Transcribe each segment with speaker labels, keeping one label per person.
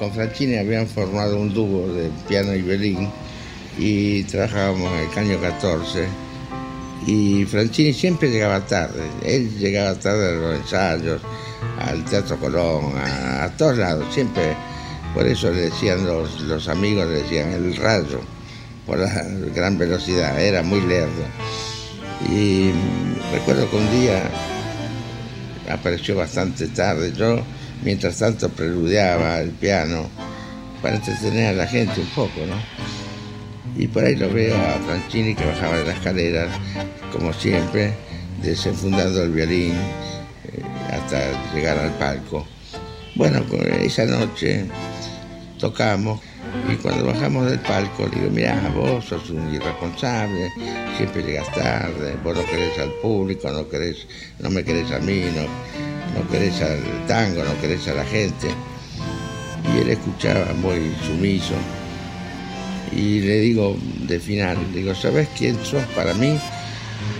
Speaker 1: con Franchini habían formado un dúo de piano y violín y trabajábamos en el Caño 14 y Franchini siempre llegaba tarde, él llegaba tarde a los ensayos, al Teatro Colón, a, todos lados, siempre, por eso le decían los, los amigos, le decían el rayo, por la gran velocidad, era muy lerdo. Y recuerdo que un día apareció bastante tarde, yo mientras tanto preludiaba el piano para entretener a la gente un poco, ¿no? Y por ahí lo veo a Franchini que bajaba de la escalera, como siempre, desenfundando el violín eh, hasta llegar al palco. Bueno, esa noche tocamos y cuando bajamos del palco digo, mira, vos sos un irresponsable, siempre llegas tarde, vos no querés al público, no, querés, no me querés a mí, no, no querés al tango, no querés a la gente. Y él escuchaba muy sumiso y le digo de final, digo, ¿sabes quién sos para mí?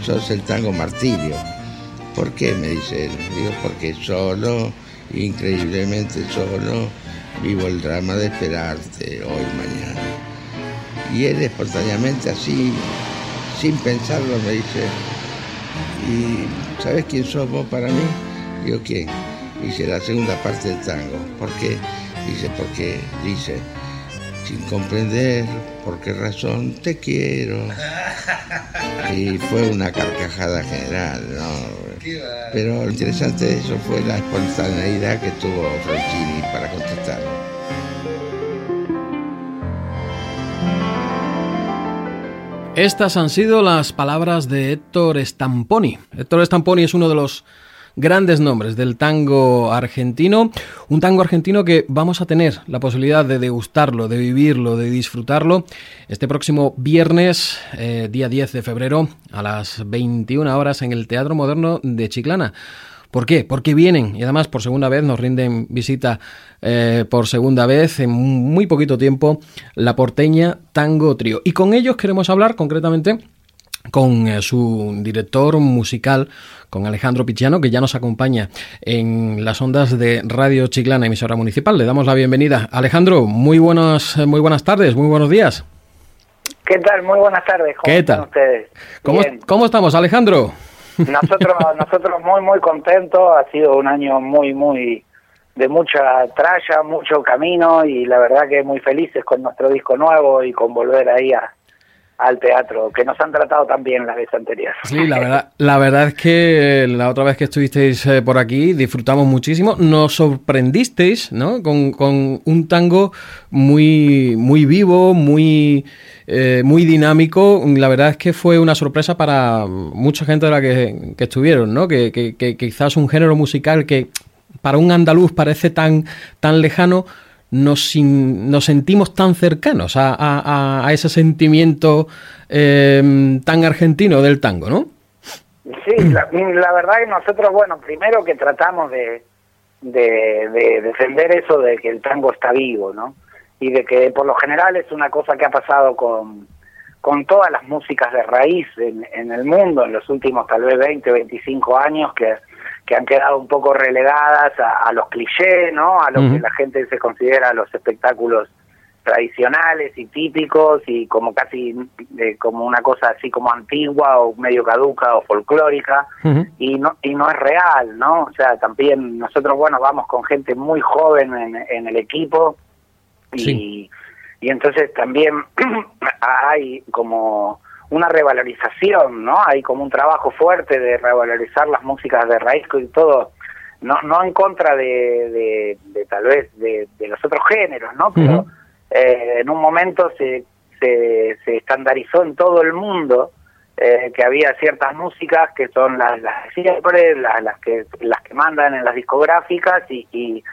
Speaker 1: Sos el tango martirio. ¿Por qué? me dice él. Digo, porque solo, increíblemente solo, vivo el drama de esperarte hoy, mañana. Y él espontáneamente así, sin pensarlo, me dice, ¿y sabes quién sos vos para mí? Digo, ¿quién? Dice, la segunda parte del tango. ¿Por qué? Dice, porque, dice, sin comprender por qué razón te quiero. Y fue una carcajada general, ¿no? Pero lo interesante de eso fue la espontaneidad que tuvo Franchini para contestar.
Speaker 2: Estas han sido las palabras de Héctor Stamponi. Héctor Stamponi es uno de los grandes nombres del tango argentino. Un tango argentino que vamos a tener la posibilidad de degustarlo, de vivirlo, de disfrutarlo este próximo viernes, eh, día 10 de febrero, a las 21 horas en el Teatro Moderno de Chiclana. ¿Por qué? Porque vienen y además por segunda vez nos rinden visita eh, por segunda vez en muy poquito tiempo la porteña Tango Trío. Y con ellos queremos hablar concretamente con eh, su director musical, con Alejandro Pichiano, que ya nos acompaña en las ondas de Radio Chiclana, emisora municipal. Le damos la bienvenida. Alejandro, muy buenas, muy buenas tardes, muy buenos días.
Speaker 3: ¿Qué tal? Muy buenas tardes.
Speaker 2: ¿Cómo ¿Qué tal? ustedes? ¿Cómo, ¿Cómo, estamos, Alejandro?
Speaker 3: Nosotros, nosotros muy, muy contentos. Ha sido un año muy, muy de mucha tralla, mucho camino y la verdad que muy felices con nuestro disco nuevo y con volver ahí a, al teatro, que nos han tratado tan bien la vez anterior.
Speaker 2: Sí, la verdad, la verdad es que la otra vez que estuvisteis eh, por aquí disfrutamos muchísimo. Nos sorprendisteis, ¿no? Con, con un tango muy, muy vivo, muy, eh, muy dinámico. La verdad es que fue una sorpresa para mucha gente de la que, estuvieron, ¿no? Que, que, que quizás un género musical que para un andaluz parece tan, tan lejano nos, nos sentimos tan cercanos a, a, ese sentimiento eh, tan argentino del tango, ¿no?
Speaker 3: Sí, la, verdad que nosotros, bueno, primero que tratamos de, de, defender eso de que el tango está vivo, ¿no? Y de que por lo general es una cosa que ha pasado con, con todas las músicas de raíz en, en el mundo en los últimos tal vez 20, 25 años, que que han quedado un poco relegadas a, los clichés, ¿no? A lo que la gente se considera los espectáculos tradicionales y típicos y como casi como una cosa así como antigua o medio caduca o folclórica. Y no y no es real no o sea también nosotros bueno vamos con gente muy joven en, el equipo y y entonces también hay como una revalorización, ¿no? Hay como un trabajo fuerte de revalorizar las músicas de raíz y todo, no, no en contra de, de, tal vez de, los otros géneros, ¿no? Pero eh, en un momento se, se, estandarizó en todo el mundo eh, que había ciertas músicas que son las, las siempre, las, las que las que mandan en las discográficas y, y,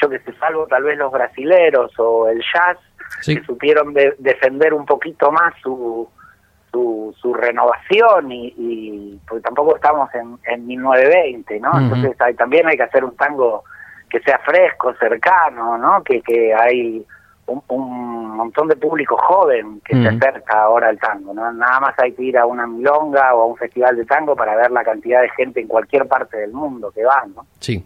Speaker 3: yo que sé, salvo tal vez los brasileros o el jazz, que supieron defender un poquito más su, su, su renovación y, y porque tampoco estamos en, en 1920, ¿no? Entonces hay, también hay que hacer un tango que sea fresco, cercano, ¿no? Que, que hay un, un montón de público joven que se acerca ahora al tango, ¿no? Nada más hay que ir a una milonga o a un festival de tango para ver la cantidad de gente en cualquier parte del mundo que va, ¿no?
Speaker 2: Sí.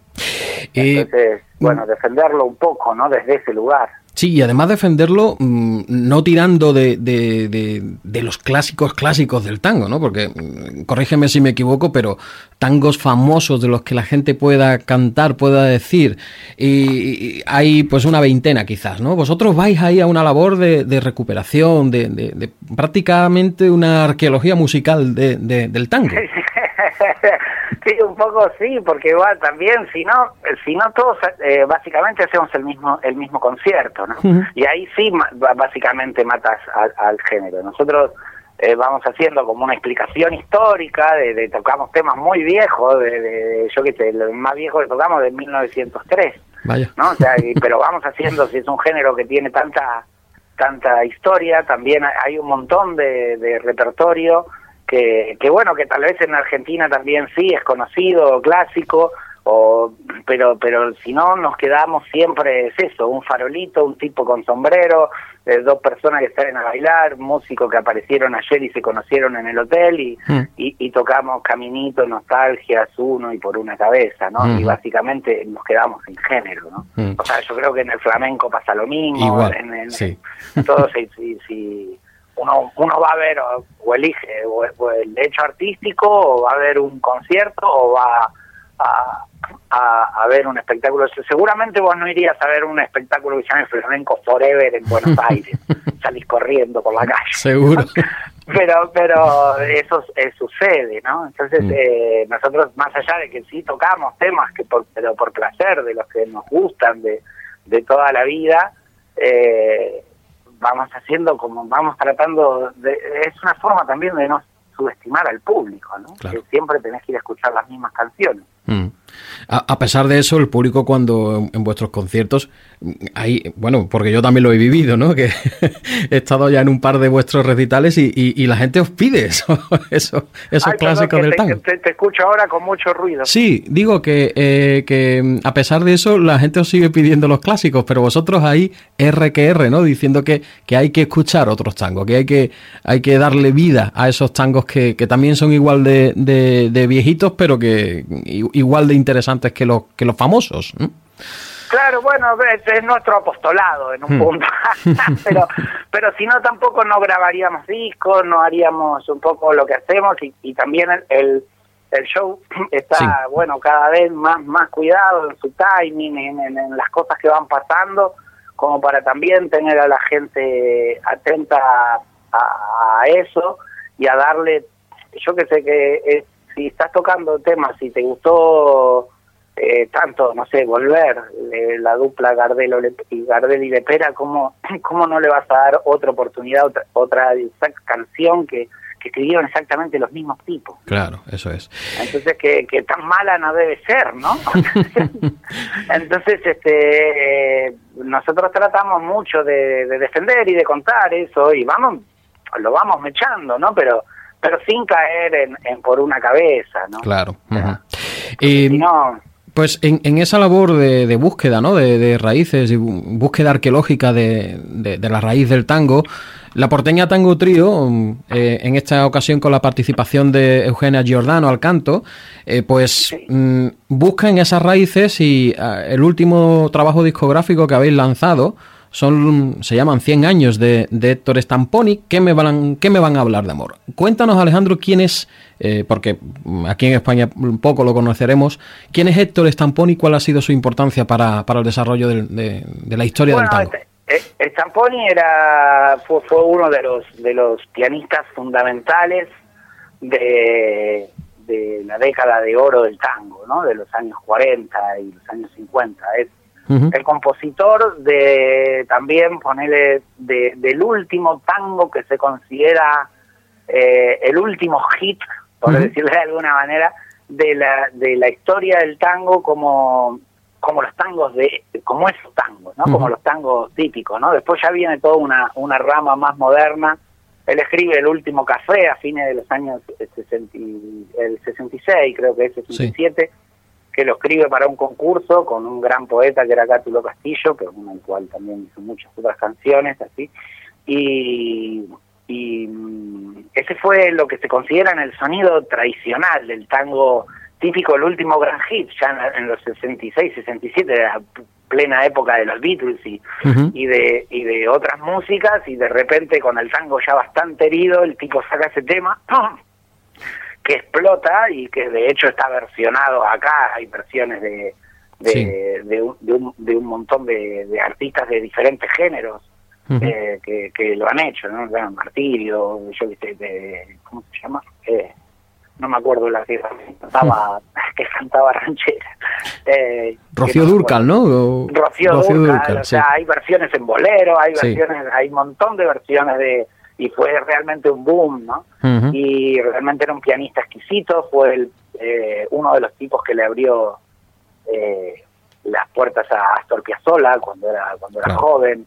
Speaker 3: Entonces, bueno, defenderlo un poco, ¿no? Desde ese lugar.
Speaker 2: Sí, y además defenderlo mm, no tirando de, de, los clásicos clásicos del tango, ¿no? Porque, mm, corrígeme si me equivoco, pero tangos famosos de los que la gente pueda cantar, pueda decir, y, hay pues una veintena quizás, ¿no? Vosotros vais ahí a una labor de, recuperación, de, prácticamente una arqueología musical del tango.
Speaker 3: Sí, un poco sí, porque igual también, si no, si no todos eh, básicamente hacemos el mismo el mismo concierto, ¿no? Y ahí sí básicamente matas al, género. Nosotros eh, vamos haciendo como una explicación histórica, de, tocamos temas muy viejos, de, yo qué sé, el más viejo que tocamos de 1903,
Speaker 2: Vaya.
Speaker 3: ¿no? O sea, pero vamos haciendo, si es un género que tiene tanta tanta historia, también hay un montón de repertorio que, bueno, que tal vez en Argentina también sí es conocido, clásico, o, pero, pero si no nos quedamos siempre es eso, un farolito, un tipo con sombrero, eh, dos personas que salen a bailar, músicos que aparecieron ayer y se conocieron en el hotel y, mm. y, tocamos Caminito, Nostalgias, Uno y por una cabeza, ¿no? Y básicamente nos quedamos sin género, ¿no? Mm. O sea, yo creo que en el flamenco pasa lo mismo, en, en, sí. todo si, si uno, uno va a ver o, elige o, el hecho artístico o va a ver un concierto o va a, a, ver un espectáculo. Seguramente vos no irías a ver un espectáculo que se llama Flamenco Forever en Buenos Aires. Salís corriendo por la calle.
Speaker 2: Seguro.
Speaker 3: Pero, pero eso sucede, ¿no? Entonces, mm. eh, nosotros, más allá de que sí tocamos temas, que por, pero por placer, de los que nos gustan de, de toda la vida, eh, vamos haciendo como vamos tratando de, es una forma también de no subestimar al público, ¿no? Que siempre tenés que ir a escuchar las mismas canciones.
Speaker 2: Mm. A, pesar de eso, el público cuando en, vuestros conciertos, hay, bueno, porque yo también lo he vivido, ¿no? Que he estado ya en un par de vuestros recitales y, la gente os pide eso, eso esos clásicos del tango.
Speaker 3: Te, escucho ahora con mucho ruido.
Speaker 2: Sí, digo que, eh, que a pesar de eso la gente os sigue pidiendo los clásicos, pero vosotros ahí R que R, ¿no? Diciendo que, que hay que escuchar otros tangos, que hay que, hay que darle vida a esos tangos que, que también son igual de, de viejitos, pero que igual de interesantes que los, que los famosos.
Speaker 3: Claro, bueno, es, nuestro apostolado en un hmm. punto, pero, pero si no tampoco no grabaríamos discos, no haríamos un poco lo que hacemos y, también el, el, show está, bueno, cada vez más, más cuidado en su timing, en, las cosas que van pasando, como para también tener a la gente atenta a, a eso y a darle, yo que sé que es si estás tocando temas, si te gustó eh, tanto, no sé, volver, la dupla Gardel y Gardel y Lepera, ¿cómo, ¿cómo no le vas a dar otra oportunidad, otra, otra canción que, que escribieron exactamente los mismos tipos?
Speaker 2: Claro, eso es.
Speaker 3: Entonces, que, que tan mala no debe ser, ¿no? Entonces, este nosotros tratamos mucho de, de defender y de contar eso, y vamos, lo vamos mechando, ¿no? Pero pero sin caer en, por una cabeza, ¿no?
Speaker 2: Claro. y, pues en, en, esa labor de, búsqueda, ¿no? De, raíces y búsqueda arqueológica de, la raíz del tango, la porteña Tango Trío, eh, en esta ocasión con la participación de Eugenia Giordano al canto, eh, pues mm, busca en esas raíces y ah, el último trabajo discográfico que habéis lanzado, son, se llaman 100 años de, de Héctor Stamponi. ¿Qué me, van, ¿Qué me van a hablar de amor? Cuéntanos, Alejandro, quién es, eh, porque aquí en España un poco lo conoceremos, quién es Héctor Stamponi y cuál ha sido su importancia para, para el desarrollo de, la historia del tango.
Speaker 3: Este, Stamponi era, fue, fue uno de los, de los pianistas fundamentales de, de la década de oro del tango, ¿no? de los años 40 y los años 50. Es el compositor de también ponerle de, del último tango que se considera eh, el último hit, por decirlo de alguna manera, de la, de la historia del tango como como los tangos de como esos tangos, ¿no? Como los tangos típicos, ¿no? Después ya viene toda una una rama más moderna. Él escribe El último café a fines de los años 60, el 66, creo que es 67 que lo escribe para un concurso con un gran poeta que era Cátulo Castillo, que con el cual también hizo muchas otras canciones, así. Y, y mm, ese fue lo que se considera en el sonido tradicional del tango típico el último gran hit, ya en, los 66, 67, de la plena época de los Beatles y, y, de, y de otras músicas, y de repente con el tango ya bastante herido, el tipo saca ese tema que explota y que de hecho está versionado acá, hay versiones de, de, un, de, un, montón de, artistas de diferentes géneros eh, que, que, lo han hecho, ¿no? Martirio, yo de, ¿cómo se llama? Eh, no me acuerdo la que cantaba, que cantaba ranchera.
Speaker 2: Eh, Rocío Durcal,
Speaker 3: ¿no? Rocío, Durcal, o sea, hay versiones en bolero, hay versiones, hay un montón de versiones de y fue realmente un boom, ¿no? Y realmente era un pianista exquisito, fue el, eh, uno de los tipos que le abrió eh, las puertas a Astor Piazzolla cuando era cuando era joven,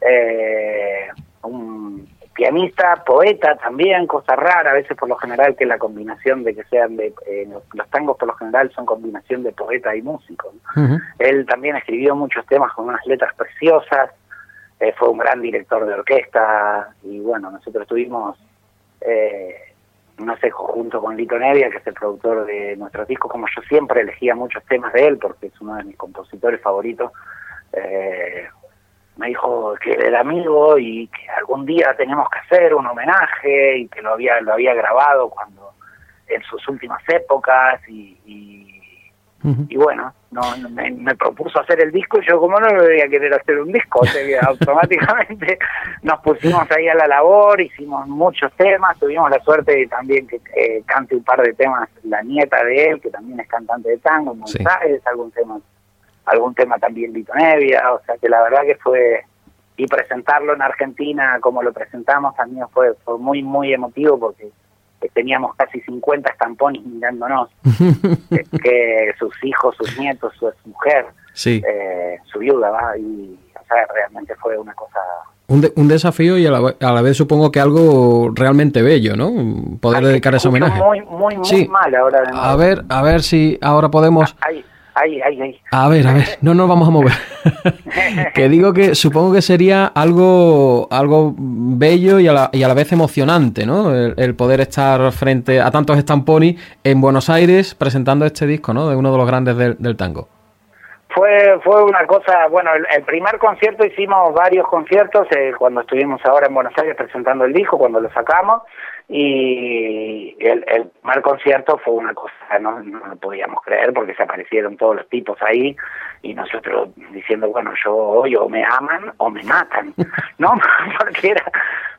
Speaker 3: eh, un pianista, poeta también, cosa rara, a veces por lo general que la combinación de que sean de, eh, los, tangos por lo general son combinación de poeta y músico. Él también escribió muchos temas con unas letras preciosas, eh, fue un gran director de orquesta y bueno, nosotros tuvimos, eh, no sé, junto con Lito Nevia, que es el productor de nuestros discos, como yo siempre elegía muchos temas de él porque es uno de mis compositores favoritos, eh, me dijo que era amigo y que algún día teníamos que hacer un homenaje y que lo había lo había grabado cuando en sus últimas épocas y, y, bueno no me, propuso hacer el disco y yo como no voy a querer hacer un disco automáticamente nos pusimos ahí a la labor hicimos muchos temas tuvimos la suerte de también que cante un par de temas la nieta de él que también es cantante de tango en Buenos algún tema algún tema también Vito Nevia, o sea que la verdad que fue, y presentarlo en Argentina como lo presentamos también fue, fue muy, muy emotivo porque teníamos casi 50 estampones mirándonos, que, sus hijos, sus nietos, su mujer, eh, su viuda, ¿va? y o sea, realmente fue una cosa...
Speaker 2: Un, un desafío y a la, vez supongo que algo realmente bello, ¿no? Poder dedicar ese homenaje.
Speaker 3: Muy, muy, muy mal ahora.
Speaker 2: A ver, a ver si ahora podemos...
Speaker 3: Ahí,
Speaker 2: A ver, a ver, no nos vamos a mover. que digo que supongo que sería algo, algo bello y a, la, y a la vez emocionante, ¿no? El, poder estar frente a tantos estamponis en Buenos Aires presentando este disco, ¿no? De uno de los grandes del, tango.
Speaker 3: Fue, fue una cosa, bueno, el, primer concierto hicimos varios conciertos eh, cuando estuvimos ahora en Buenos Aires presentando el disco, cuando lo sacamos y el, el primer concierto fue una cosa, no, no lo podíamos creer porque se aparecieron todos los tipos ahí y nosotros diciendo, bueno, yo hoy o me aman o me matan, ¿no? porque era,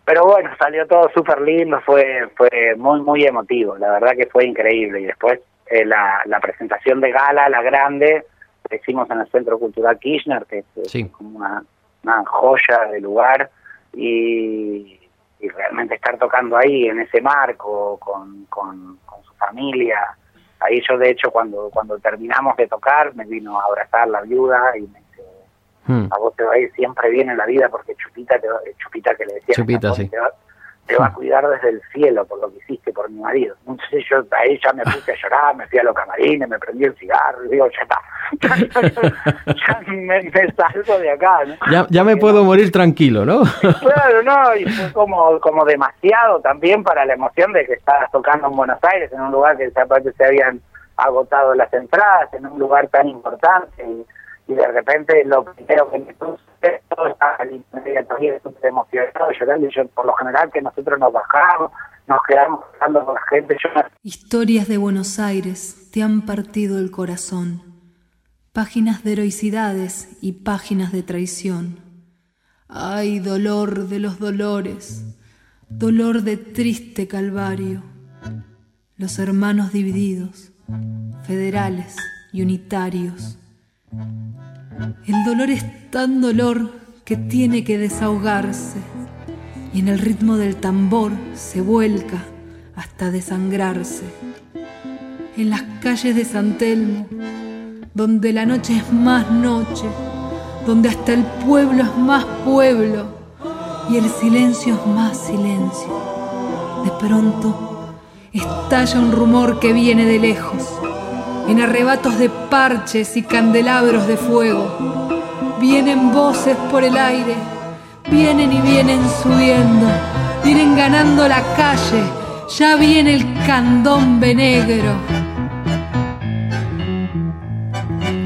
Speaker 3: pero bueno, salió todo súper lindo, fue, fue muy, muy emotivo, la verdad que fue increíble y después eh, la, la presentación de gala, la grande, la hicimos en el Centro Cultural Kirchner, que es como una, una joya de lugar y y realmente estar tocando ahí en ese marco con, con, su familia. Ahí yo de hecho cuando cuando terminamos de tocar me vino a abrazar la viuda y me dice, hmm. a vos te va a ir siempre bien en la vida porque Chupita, te Chupita que le decía,
Speaker 2: Chupita, sí
Speaker 3: te va a cuidar desde el cielo por lo que hiciste por mi marido. Entonces yo ahí ya me puse a llorar, me fui a los camarines, me prendí el cigarro y digo, ya está, ya, me, salgo de acá. ¿no?
Speaker 2: Ya, ya me puedo morir tranquilo, ¿no?
Speaker 3: claro, no, y fue como, como demasiado también para la emoción de que estabas tocando en Buenos Aires, en un lugar que aparte se habían agotado las entradas, en un lugar tan importante. Y, y de repente lo primero que me puse todo estaba también súper emocionado, llorando, y yo por lo general que nosotros nos bajamos, nos quedamos hablando con la gente.
Speaker 4: Historias de Buenos Aires te han partido el corazón, páginas de heroicidades y páginas de traición. Ay, dolor de los dolores, dolor de triste calvario, los hermanos divididos, federales y unitarios el dolor es tan dolor que tiene que desahogarse y en el ritmo del tambor se vuelca hasta desangrarse. En las calles de San Telmo, donde la noche es más noche, donde hasta el pueblo es más pueblo y el silencio es más silencio. De pronto estalla un rumor que viene de lejos en arrebatos de parches y candelabros de fuego. Vienen voces por el aire, vienen y vienen subiendo, vienen ganando la calle, ya viene el candombe negro.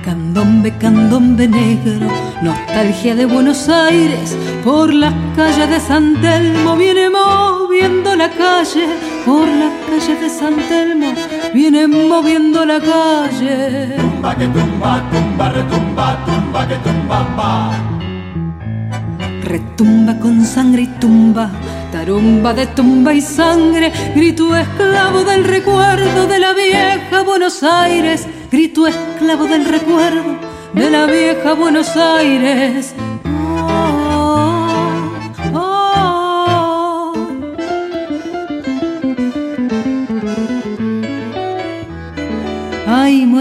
Speaker 4: Candombe, candombe negro, nostalgia de Buenos Aires, por las calles de San Telmo viene moviendo la calle, por las calles de San Telmo viene moviendo la calle.
Speaker 5: Tumba que tumba, tumba, retumba, tumba que tumba, pa.
Speaker 4: Retumba con sangre y tumba, tarumba de tumba y sangre, grito esclavo del recuerdo de la vieja Buenos Aires grito esclavo del recuerdo de la vieja Buenos Aires.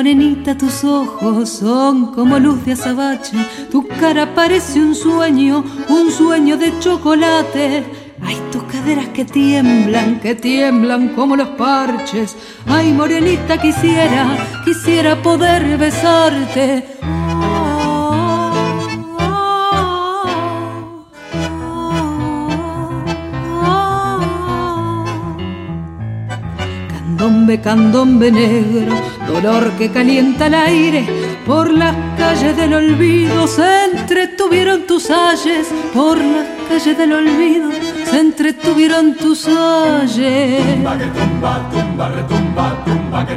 Speaker 4: Morenita, tus ojos son como luz de azabache, tu cara parece un sueño, un sueño de chocolate Ay, tus caderas que tiemblan, que tiemblan como los parches. Ay, morenita, quisiera, quisiera poder besarte. Candombe, candombe negro, dolor que calienta el aire. Por las calles del olvido se entretuvieron tus ayes, por las calles del olvido se entretuvieron tus ayes.
Speaker 5: Tumba que tumba, tumba, retumba, tumba que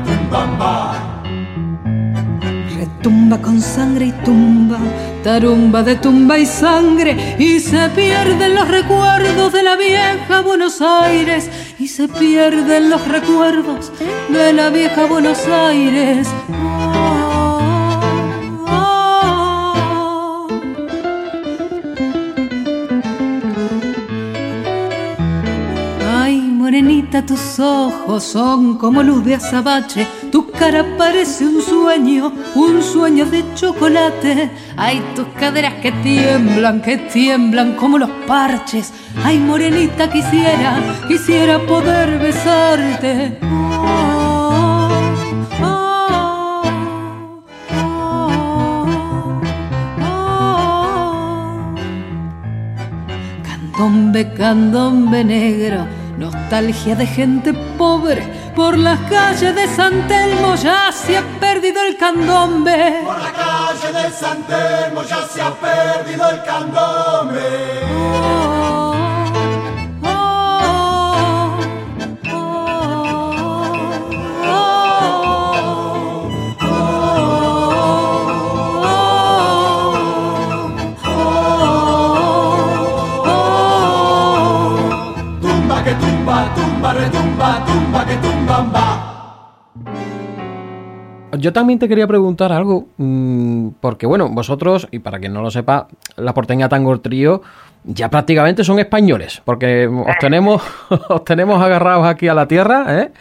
Speaker 5: tumba,
Speaker 4: con sangre y tumba, tarumba de tumba y sangre, y se pierden los recuerdos de la vieja Buenos Aires, y se pierden los recuerdos de la vieja Buenos Aires. Tus ojos son como luz de azabache, tu cara parece un sueño, un sueño de chocolate. Hay tus caderas que tiemblan, que tiemblan como los parches. Ay, morenita, quisiera, quisiera poder besarte. Candombe, candombe negro Nostalgia de gente pobre por las calles de San Telmo ya se ha perdido el candombe.
Speaker 5: Por la calle de San Telmo ya se ha perdido el candombe. Oh,
Speaker 2: Yo también te quería preguntar algo, mm, porque bueno, vosotros, y para quien no lo sepa, la porteña Tango Trío ya prácticamente son españoles, porque os tenemos, os tenemos agarrados aquí a la tierra. ¿eh?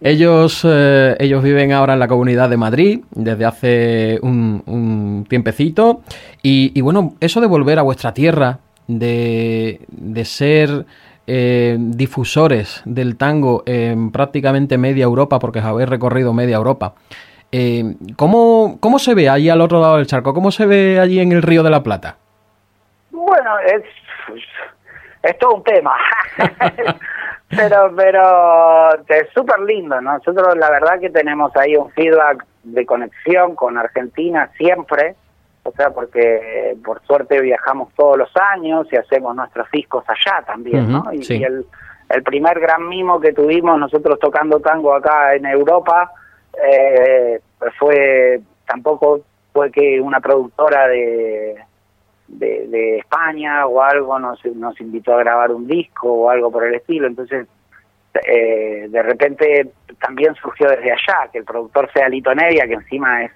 Speaker 2: Ellos, eh, ellos viven ahora en la comunidad de Madrid desde hace un, tiempecito. Y, bueno, eso de volver a vuestra tierra, de, de ser eh, difusores del tango en prácticamente media Europa, porque habéis recorrido media Europa. Eh, ¿cómo, ¿Cómo se ve allí al otro lado del charco? ¿Cómo se ve allí en el Río de la Plata?
Speaker 3: Bueno, es, es todo un tema. pero pero es súper lindo. Nosotros la verdad que tenemos ahí un feedback de conexión con Argentina siempre sea, porque por suerte viajamos todos los años y hacemos nuestros discos allá también, ¿no? Y, el, el, primer gran mimo que tuvimos nosotros tocando tango acá en Europa eh, fue, tampoco fue que una productora de, de, España o algo nos, nos invitó a grabar un disco o algo por el estilo, entonces eh, de repente también surgió desde allá, que el productor sea Lito Nevia, que encima es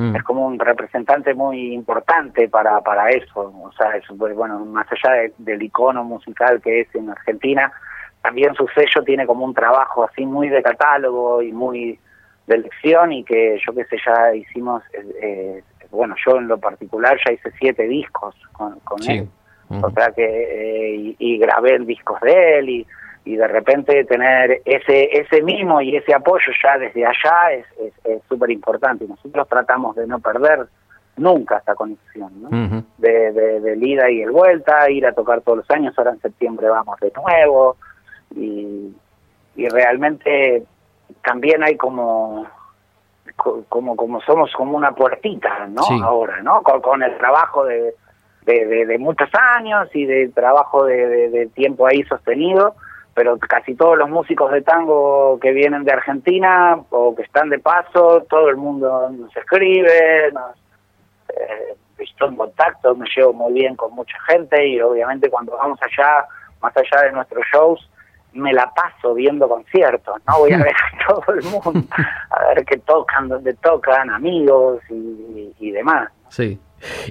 Speaker 3: Mm. Es como un representante muy importante para, para eso. O sea, es, bueno, más allá del icono musical que es en Argentina, también su sello tiene como un trabajo así muy de catálogo y muy de elección y que yo qué sé, ya hicimos, eh, eh, bueno, yo en lo particular ya hice siete discos con, él. O sea que, eh, y, y, grabé discos de él y y de repente tener ese ese mismo y ese apoyo ya desde allá es súper importante y nosotros tratamos de no perder nunca esta conexión ¿no? de, de, ida y el vuelta ir a tocar todos los años ahora en septiembre vamos de nuevo y, y realmente también hay como como como somos como una puertita, ¿no? Ahora, ¿no? Con, el trabajo de, de, muchos años y de trabajo de, tiempo ahí sostenido, pero casi todos los músicos de tango que vienen de Argentina o que están de paso, todo el mundo nos escribe, nos eh, estoy en contacto, me llevo muy bien con mucha gente y obviamente cuando vamos allá, más allá de nuestros shows, me la paso viendo conciertos, ¿no? Voy a ver a todo el mundo, a ver qué tocan, dónde tocan, amigos y, demás.
Speaker 2: Sí.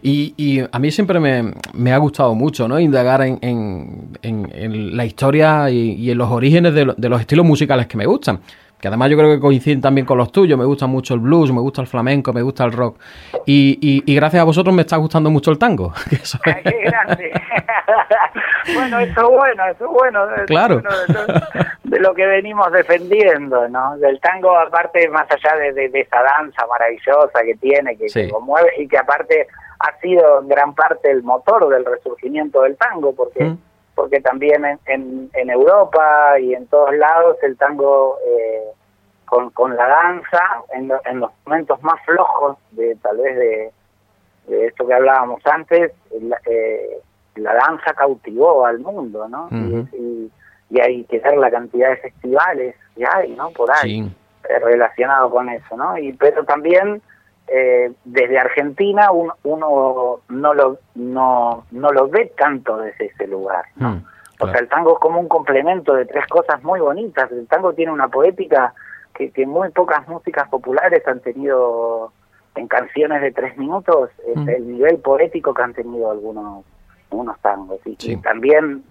Speaker 2: Y, y, a mí siempre me, ha gustado mucho ¿no? indagar en, en, en, la historia y, y, en los orígenes de, de los estilos musicales que me gustan que además yo creo que coinciden también con los tuyos. Me gusta mucho el blues, me gusta el flamenco, me gusta el rock. Y, y, gracias a vosotros me está gustando mucho el tango.
Speaker 3: ¡Qué grande! bueno, eso es bueno, eso es bueno.
Speaker 2: Claro.
Speaker 3: de, lo que venimos defendiendo, ¿no? Del tango, aparte, más allá de, esa danza maravillosa que tiene, que, conmueve y que aparte ha sido en gran parte el motor del resurgimiento del tango, porque... Mm porque también en, en, Europa y en todos lados el tango eh, con, con la danza, en, en, los momentos más flojos de tal vez de, de esto que hablábamos antes, la, eh, la danza cautivó al mundo, ¿no? y, y, hay que ver la cantidad de festivales que hay, ¿no? Por ahí, eh, relacionado con eso, ¿no? Y, pero también eh, desde Argentina uno, no lo no, no lo ve tanto desde ese lugar ¿no? Mm, o sea el tango es como un complemento de tres cosas muy bonitas. El tango tiene una poética que, que muy pocas músicas populares han tenido en canciones de tres minutos. Mm. el nivel poético que han tenido algunos unos tangos. Y, también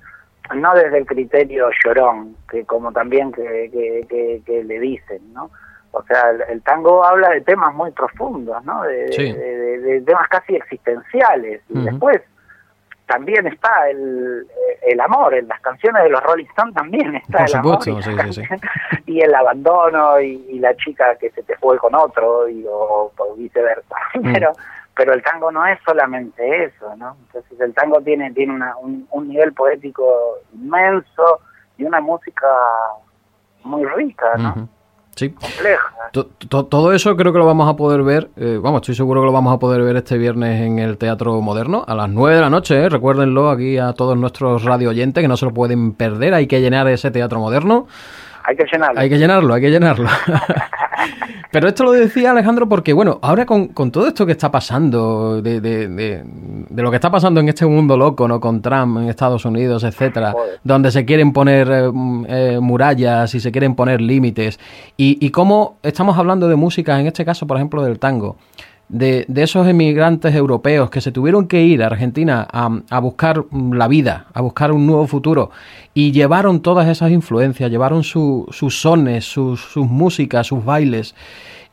Speaker 3: no desde el criterio llorón que como también que, que, que le dicen no o sea, el, tango habla de temas muy profundos, ¿no? De, temas casi existenciales. Y después también está el, el amor, en las canciones de los Rolling Stones también está el amor. Y, el abandono y, la chica que se te fue con otro y o, viceversa. Mm. Pero pero el tango no es solamente eso, ¿no? Entonces el tango tiene tiene una, un, nivel poético inmenso y una música muy rica, ¿no?
Speaker 2: Sí. Todo eso creo que lo vamos a poder ver, eh, vamos, estoy seguro que lo vamos a poder ver este viernes en el Teatro Moderno a las 9 de la noche, ¿eh? recuérdenlo aquí a todos nuestros radio oyentes que no se lo pueden perder, hay que llenar ese Teatro Moderno.
Speaker 3: Hay que llenarlo.
Speaker 2: Hay que llenarlo, hay que llenarlo. Pero esto lo decía Alejandro porque, bueno, ahora con, todo esto que está pasando, de, de, de, lo que está pasando en este mundo loco, ¿no? Con Trump en Estados Unidos, etcétera, donde se quieren poner eh, eh, murallas y se quieren poner límites, y, y cómo estamos hablando de música, en este caso, por ejemplo, del tango, de, esos emigrantes europeos que se tuvieron que ir a Argentina a, a, buscar la vida, a buscar un nuevo futuro, y llevaron todas esas influencias, llevaron sus sones, sus, sus, músicas, sus bailes,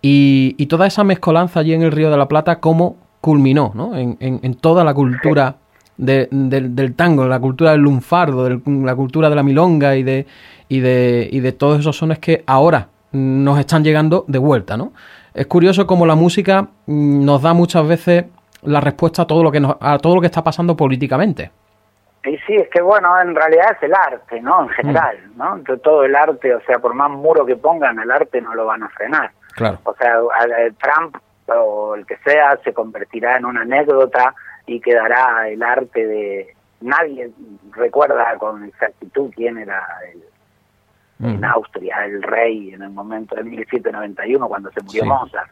Speaker 2: y, y, toda esa mezcolanza allí en el Río de la Plata, cómo culminó ¿no? en, en, toda la cultura de, del tango, la cultura del lunfardo, la cultura de la milonga y de, y, de, y de todos esos sones que ahora nos están llegando de vuelta, ¿no? Es curioso cómo la música mm, nos da muchas veces la respuesta a todo lo que a todo lo que está pasando políticamente.
Speaker 3: Y sí, es que bueno, en realidad es el arte, ¿no? En general, mm. ¿no? Todo el arte, o sea, por más muro que pongan, el arte no lo van a frenar.
Speaker 2: Claro.
Speaker 3: O sea, Trump o el que sea se convertirá en una anécdota y quedará el arte de... Nadie recuerda con exactitud quién era el, en Austria, el rey en el momento de 1791 cuando se murió Mozart.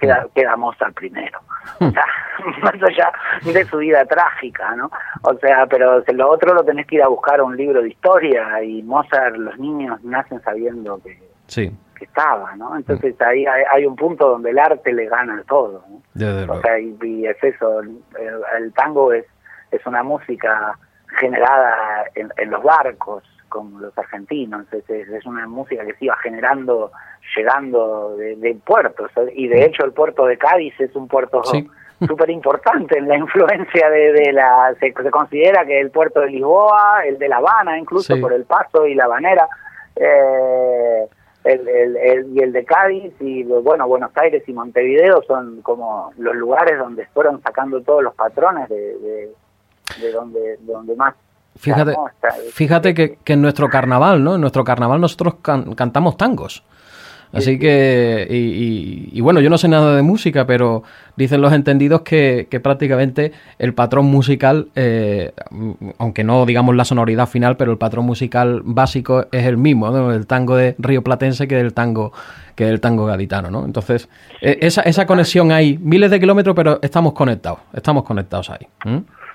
Speaker 3: Queda, queda Mozart primero. O sea, más allá de su vida trágica, ¿no? O sea, pero lo otro lo tenés que ir a buscar a un libro de historia y Mozart, los niños nacen sabiendo que, que estaba, ¿no? Entonces mm. ahí hay, un punto donde el arte le gana todo, ¿no? o sea, y, es eso, el, tango es, es una música generada en los barcos, como los argentinos. Es, una música que se iba generando, llegando de, puertos. Y de hecho el puerto de Cádiz es un puerto súper importante en la influencia de, la... Se, considera que el puerto de Lisboa, el de La Habana, incluso por el paso y la Habanera. Eh, el, y el de Cádiz y bueno Buenos Aires y Montevideo son como los lugares donde fueron sacando todos los patrones de, de, donde donde más
Speaker 2: Fíjate, fíjate que, en nuestro carnaval, ¿no? En nuestro carnaval nosotros cantamos tangos. Así que, y, bueno, yo no sé nada de música, pero dicen los entendidos que, prácticamente el patrón musical, eh, aunque no digamos la sonoridad final, pero el patrón musical básico es el mismo, ¿no? el tango de Río Platense que el tango que el tango gaditano, ¿no? Entonces, e, esa, esa conexión hay, miles de kilómetros, pero estamos conectados, estamos conectados ahí.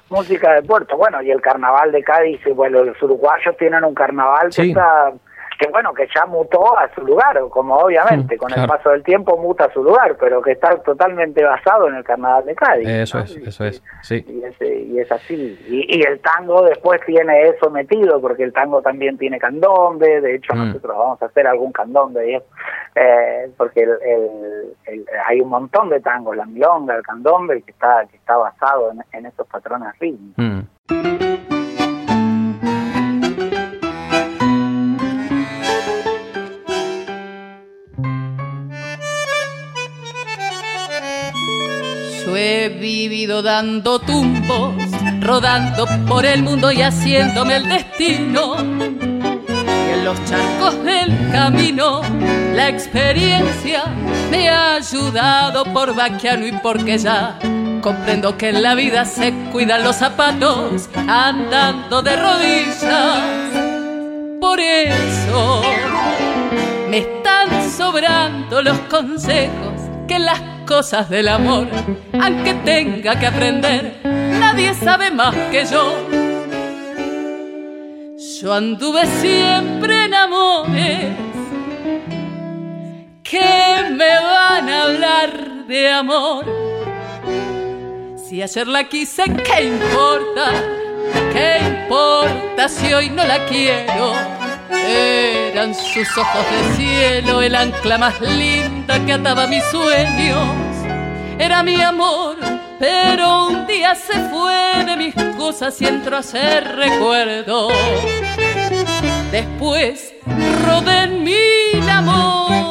Speaker 3: Música de puerto, bueno, y el carnaval de Cádiz, bueno, los uruguayos tienen un carnaval que está que bueno, que ya mutó a su lugar, como obviamente, mm, con el paso del tiempo muta a su lugar, pero que está totalmente basado en el carnaval de Cádiz.
Speaker 2: Eso es, eso es, sí.
Speaker 3: Y es, y es así. Y, el tango después tiene eso metido, porque el tango también tiene candombe, de hecho mm. nosotros vamos a hacer algún candombe, eh, porque el, hay un montón de tangos, la milonga, el candombe, que está, que está basado en, esos patrones rítmicos. Mm.
Speaker 4: He vivido dando tumbos, rodando por el mundo y haciéndome el destino. Y en los charcos del camino, la experiencia me ha ayudado por vaquiano y porque ya comprendo que en la vida se cuidan los zapatos andando de rodillas. Por eso me están sobrando los consejos que las cosas del amor, aunque tenga que aprender, nadie sabe más que yo. Yo anduve siempre en amores que me van a hablar de amor. Si ayer la quise, ¿qué importa? ¿Qué importa si hoy no la quiero? Eran sus ojos de cielo el ancla más linda que ataba mis sueños. Era mi amor, pero un día se fue de mis cosas y entró a ser recuerdo. Después rodé en mil amores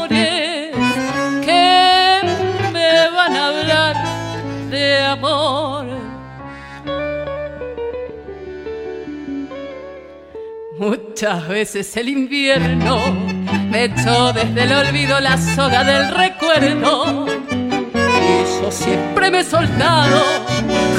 Speaker 4: Muchas veces el invierno me echó desde el olvido la soga del recuerdo. Y yo siempre me he soltado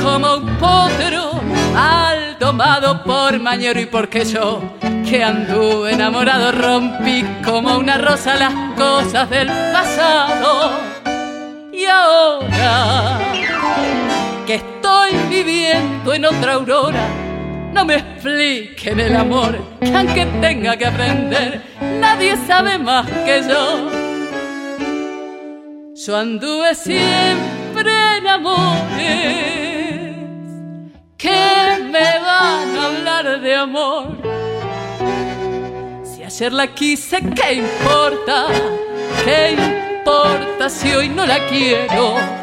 Speaker 4: como un potro mal domado por mañero y porque yo que anduve enamorado rompí como una rosa las cosas del pasado. Y ahora que estoy viviendo en otra aurora, no me expliquen el amor, que aunque tenga que aprender, nadie sabe más que yo. Yo anduve siempre en amores que me van a hablar de amor. Si ayer la quise, ¿qué importa? ¿Qué importa si hoy no la quiero?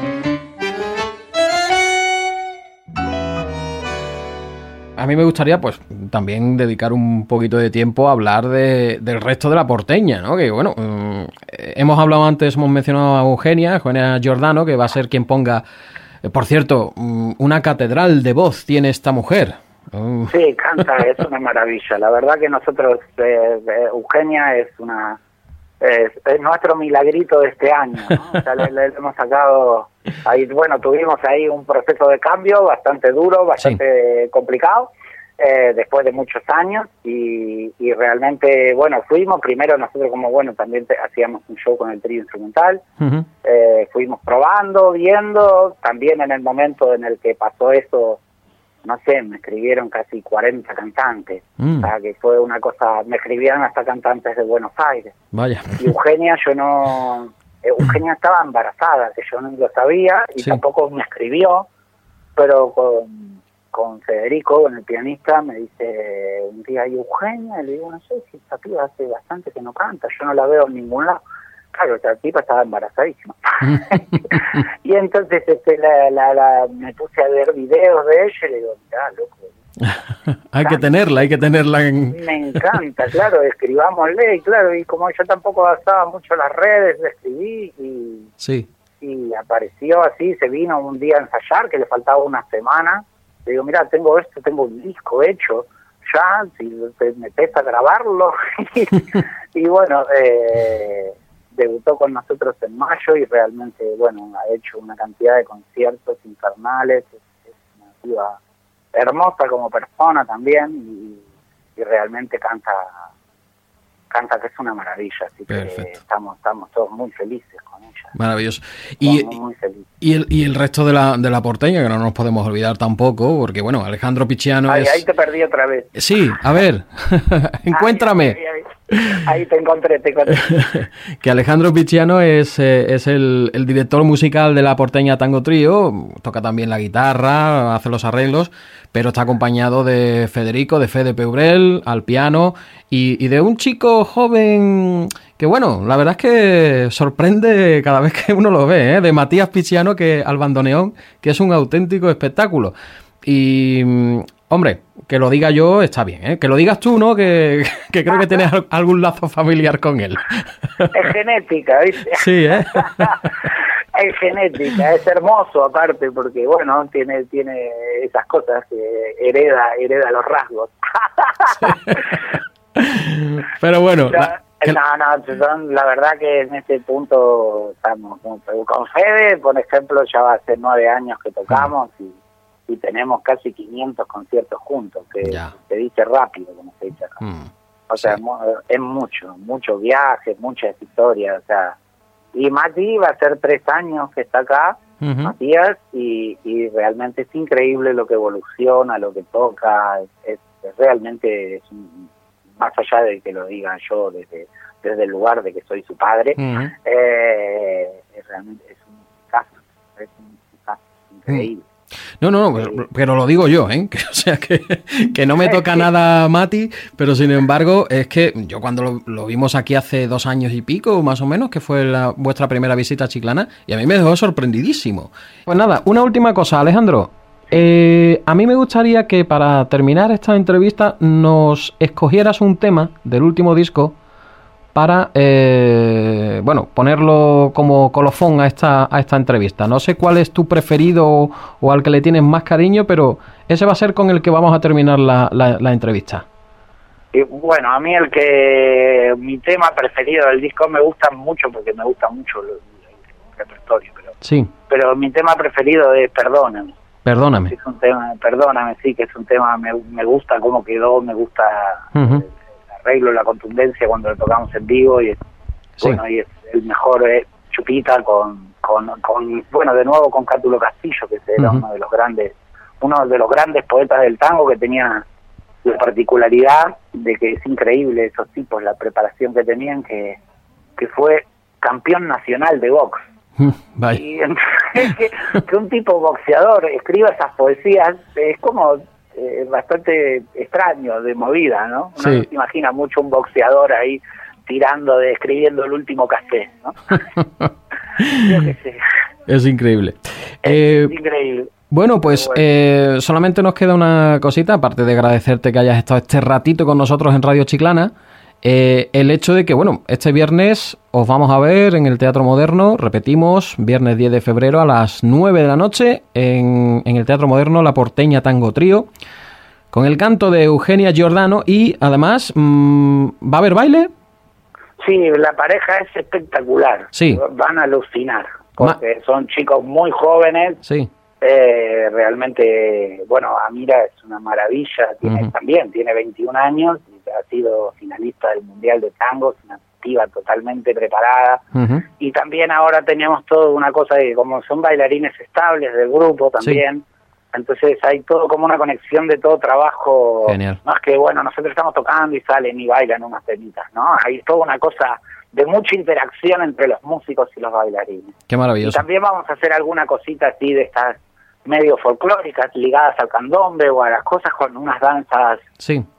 Speaker 2: a mí me gustaría, pues, también dedicar un poquito de tiempo a hablar del resto de la porteña, ¿no? Que, bueno, mm, hemos hablado antes, hemos mencionado a Eugenia, Eugenia Giordano, que va a ser quien ponga, eh, por cierto, mm, una catedral de voz tiene esta mujer.
Speaker 3: Sí, canta, es una maravilla. La verdad que nosotros, eh, eh, Eugenia es una es, nuestro milagrito de este año, ¿no? O sea, le, hemos sacado ahí, bueno, tuvimos ahí un proceso de cambio bastante duro, bastante complicado, eh, después de muchos años y, y, realmente, bueno, fuimos primero nosotros como, bueno, también hacíamos un show con el trío instrumental, eh, fuimos probando, viendo, también en el momento en el que pasó eso, no sé, me escribieron casi 40 cantantes, mm. o sea, que fue una cosa, me escribieron hasta cantantes de Buenos Aires.
Speaker 2: Vaya.
Speaker 3: Y Eugenia, yo no, Eugenia estaba embarazada, que yo no lo sabía, y tampoco me escribió, pero con, con Federico, con el pianista, me dice un día, ¿y Eugenia? Y le digo, no sé, si esta piba hace bastante que no canta, yo no la veo en ningún lado. Claro, esta tipa estaba embarazadísima. y entonces este, la, la, la, me puse a ver videos de ella y le digo, mirá, loco.
Speaker 2: hay que tenerla, hay que tenerla en...
Speaker 3: Me encanta, claro, escribámosle, y claro, y como yo tampoco gastaba mucho las redes, le escribí y...
Speaker 2: Sí.
Speaker 3: Y apareció así, se vino un día a ensayar, que le faltaba una semana. Le digo, mira, tengo esto, tengo un disco hecho, ya, si te metes a grabarlo. y bueno, eh, debutó con nosotros en mayo y realmente, bueno, ha hecho una cantidad de conciertos infernales, es, una piba hermosa como persona también y, y, realmente canta canta que es una maravilla, así que estamos, estamos todos muy felices con ella.
Speaker 2: Maravilloso. Y, y, el, y el resto de la, de la porteña, que no nos podemos olvidar tampoco, porque bueno, Alejandro Pichiano
Speaker 3: es... Ahí te perdí otra vez.
Speaker 2: Sí, a ver, encuéntrame.
Speaker 3: Ahí te encontré, te encontré.
Speaker 2: que Alejandro Pichiano es, eh, es el, el, director musical de la porteña Tango Trío, toca también la guitarra, hace los arreglos, pero está acompañado de Federico, de Fede Peurel, al piano, y, y de un chico joven que bueno, la verdad es que sorprende cada vez que uno lo ve, ¿eh? de Matías Pichiano que al bandoneón, que es un auténtico espectáculo. Y Hombre, que lo diga yo está bien, ¿eh? Que lo digas tú, ¿no? Que, creo que tienes algún lazo familiar con él.
Speaker 3: Es genética, ¿viste?
Speaker 2: Sí, ¿eh?
Speaker 3: Es genética, es hermoso aparte porque, bueno, tiene tiene esas cosas que hereda, hereda los rasgos.
Speaker 2: Pero bueno...
Speaker 3: La... No, no, la verdad que en este punto estamos con Fede, por ejemplo, ya va a ser nueve años que tocamos y y tenemos casi 500 conciertos juntos, que se dice rápido, como se dice mm, o sea, es mucho, muchos viajes, muchas historias, o sea, y Mati va a ser tres años que está acá, Matías, y, y, realmente es increíble lo que evoluciona, lo que toca, es, realmente, es más allá de que lo diga yo desde, desde el lugar de que soy su padre, eh, es realmente es un caso, es un caso increíble.
Speaker 2: No, no, no, pero, lo digo yo, ¿eh? o sea, que, que no me toca nada Mati, pero sin embargo, es que yo cuando lo, vimos aquí hace dos años y pico, más o menos, que fue la, vuestra primera visita a Chiclana, y a mí me dejó sorprendidísimo. Pues nada, una última cosa, Alejandro. Eh, a mí me gustaría que para terminar esta entrevista nos escogieras un tema del último disco para eh, bueno ponerlo como colofón a esta, a esta entrevista. No sé cuál es tu preferido o, al que le tienes más cariño, pero ese va a ser con el que vamos a terminar la, la, entrevista.
Speaker 3: bueno, a mí el que mi tema preferido del disco me gusta mucho porque me gusta mucho el, repertorio, pero
Speaker 2: sí.
Speaker 3: pero mi tema preferido es Perdóname.
Speaker 2: Perdóname.
Speaker 3: Es un tema, perdóname, sí, que es un tema, me, me gusta cómo quedó, me gusta arreglo, la contundencia cuando lo tocamos en vivo y es, bueno, y es el mejor eh, Chupita con, con, con, bueno, de nuevo con Cátulo Castillo, que era uno de los grandes, uno de los grandes poetas del tango que tenía la particularidad de que es increíble esos tipos, la preparación que tenían, que, que fue campeón nacional de box. Y que, que, un tipo boxeador escriba esas poesías es como eh, bastante extraño de movida, ¿no? Uno se imagina mucho un boxeador ahí tirando, de, escribiendo el último café, ¿no?
Speaker 2: Es increíble.
Speaker 3: Es eh, increíble.
Speaker 2: Bueno, pues Eh, solamente nos queda una cosita, aparte de agradecerte que hayas estado este ratito con nosotros en Radio Chiclana. Eh, el hecho de que, bueno, este viernes os vamos a ver en el Teatro Moderno, repetimos, viernes 10 de febrero a las 9 de la noche en, el Teatro Moderno La Porteña Tango Trío, con el canto de Eugenia Giordano y además, mm, ¿va a haber baile?
Speaker 3: Sí, la pareja es espectacular.
Speaker 2: Sí.
Speaker 3: Van a alucinar, porque son chicos muy jóvenes.
Speaker 2: Sí.
Speaker 3: Eh, realmente, bueno, Amira es una maravilla, tiene, también tiene 21 años ha sido finalista del Mundial de Tango, una activa totalmente preparada. Y también ahora tenemos todo una cosa de como son bailarines estables del grupo también. Entonces hay todo como una conexión de todo trabajo. Más que, bueno, nosotros estamos tocando y salen y bailan unas temitas, ¿no? Hay toda una cosa de mucha interacción entre los músicos y los bailarines.
Speaker 2: Qué maravilloso.
Speaker 3: Y también vamos a hacer alguna cosita así de estas medio folclóricas ligadas al candombe o a las cosas con unas danzas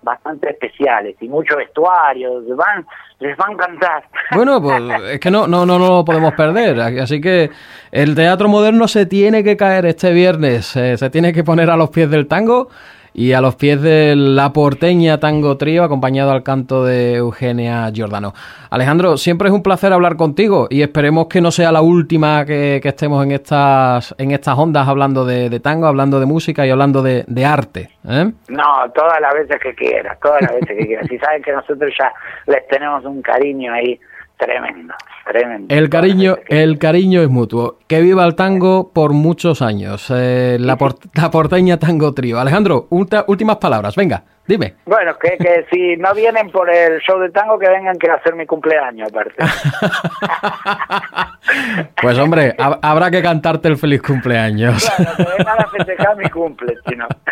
Speaker 3: bastante especiales y mucho vestuario, van, les van a cantar.
Speaker 2: Bueno, pues es que no, no, no, no lo podemos perder, así que el teatro moderno se tiene que caer este viernes, eh, se tiene que poner a los pies del tango y a los pies de la porteña Tango Trío, acompañado al canto de Eugenia Giordano. Alejandro, siempre es un placer hablar contigo y esperemos que no sea la última que, estemos en estas, en estas ondas hablando de, tango, hablando de música y hablando de, arte. ¿eh?
Speaker 3: No, todas las veces que quieras, todas las veces que quieras. Si saben que nosotros ya les tenemos un cariño ahí tremendo, tremendo.
Speaker 2: El cariño, el cariño es mutuo. Que viva el tango por muchos años. Eh, la, la, porteña Tango Trío. Alejandro, últimas palabras, venga. Dime.
Speaker 3: Bueno, que, que si no vienen por el show de tango, que vengan que hacer mi cumpleaños, aparte.
Speaker 2: pues hombre, habrá que cantarte el feliz cumpleaños.
Speaker 3: Claro, que vengan a festejar mi cumple.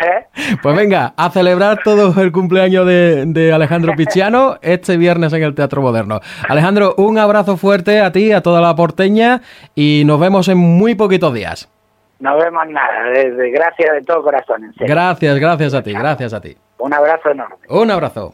Speaker 3: ¿eh?
Speaker 2: Pues venga, a celebrar todo el cumpleaños de, de Alejandro Pichiano este viernes en el Teatro Moderno. Alejandro, un abrazo fuerte a ti, a toda la porteña, y nos vemos en muy poquitos días.
Speaker 3: No vemos nada, desde, gracias de todo corazón.
Speaker 2: Gracias, gracias a ti, gracias a ti.
Speaker 3: Un abrazo enorme.
Speaker 2: Un abrazo.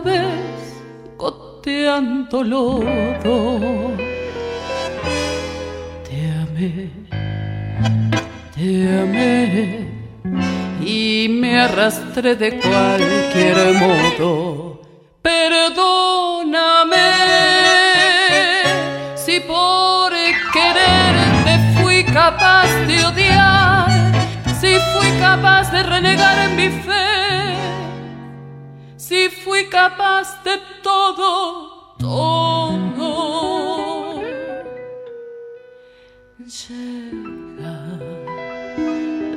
Speaker 4: vez goteando lodo. Te amé, te amé y me arrastré de cualquier modo. Perdóname si por quererte fui capaz de odiar, si fui capaz de renegar en mi fe si fui capaz de todo, todo. Llega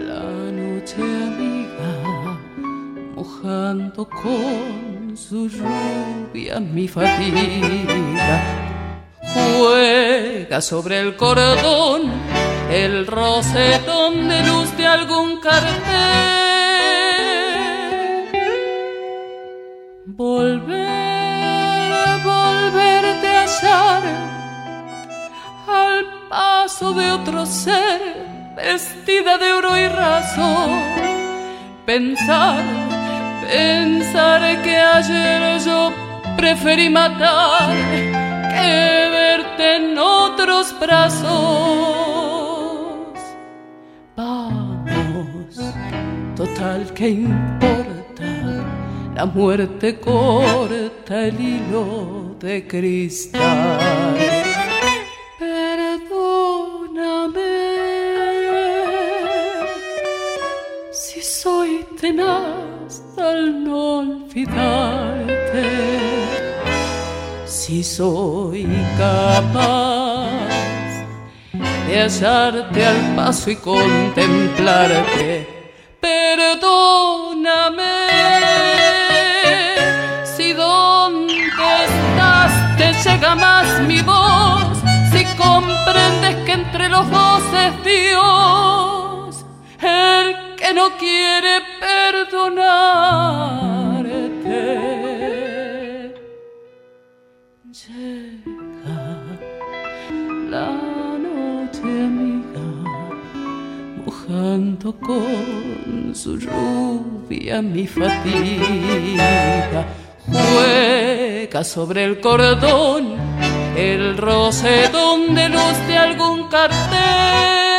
Speaker 4: la noche amiga, mojando con su lluvia mi fatiga. Juega sobre el cordón el rosetón de luz de algún cartel Volver, de otro ser vestida de oro y raso. Pensar, pensar que ayer yo preferí matar que verte en otros brazos. Vamos, total, que importa? la muerte corta el hilo de cristal. Tenaz al no olvidarte, si soy capaz de hallarte al paso y contemplarte. Perdóname llega más mi voz si comprendes que entre los dos es Dios el que no quiere perdonarte. Llega la noche amiga, mojando con su lluvia mi fatiga Juega sobre el cordón el rosetón de luz de algún cartel.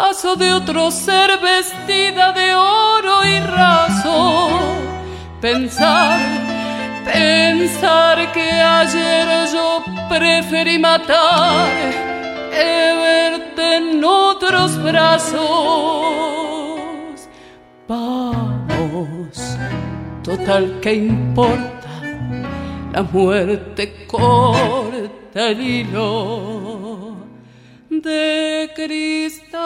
Speaker 4: Paso de otro ser vestida de oro y raso. Pensar, pensar que ayer yo preferí matar que verte en otros brazos. Vamos, total, ¿qué importa? la muerte corta el hilo de cristal.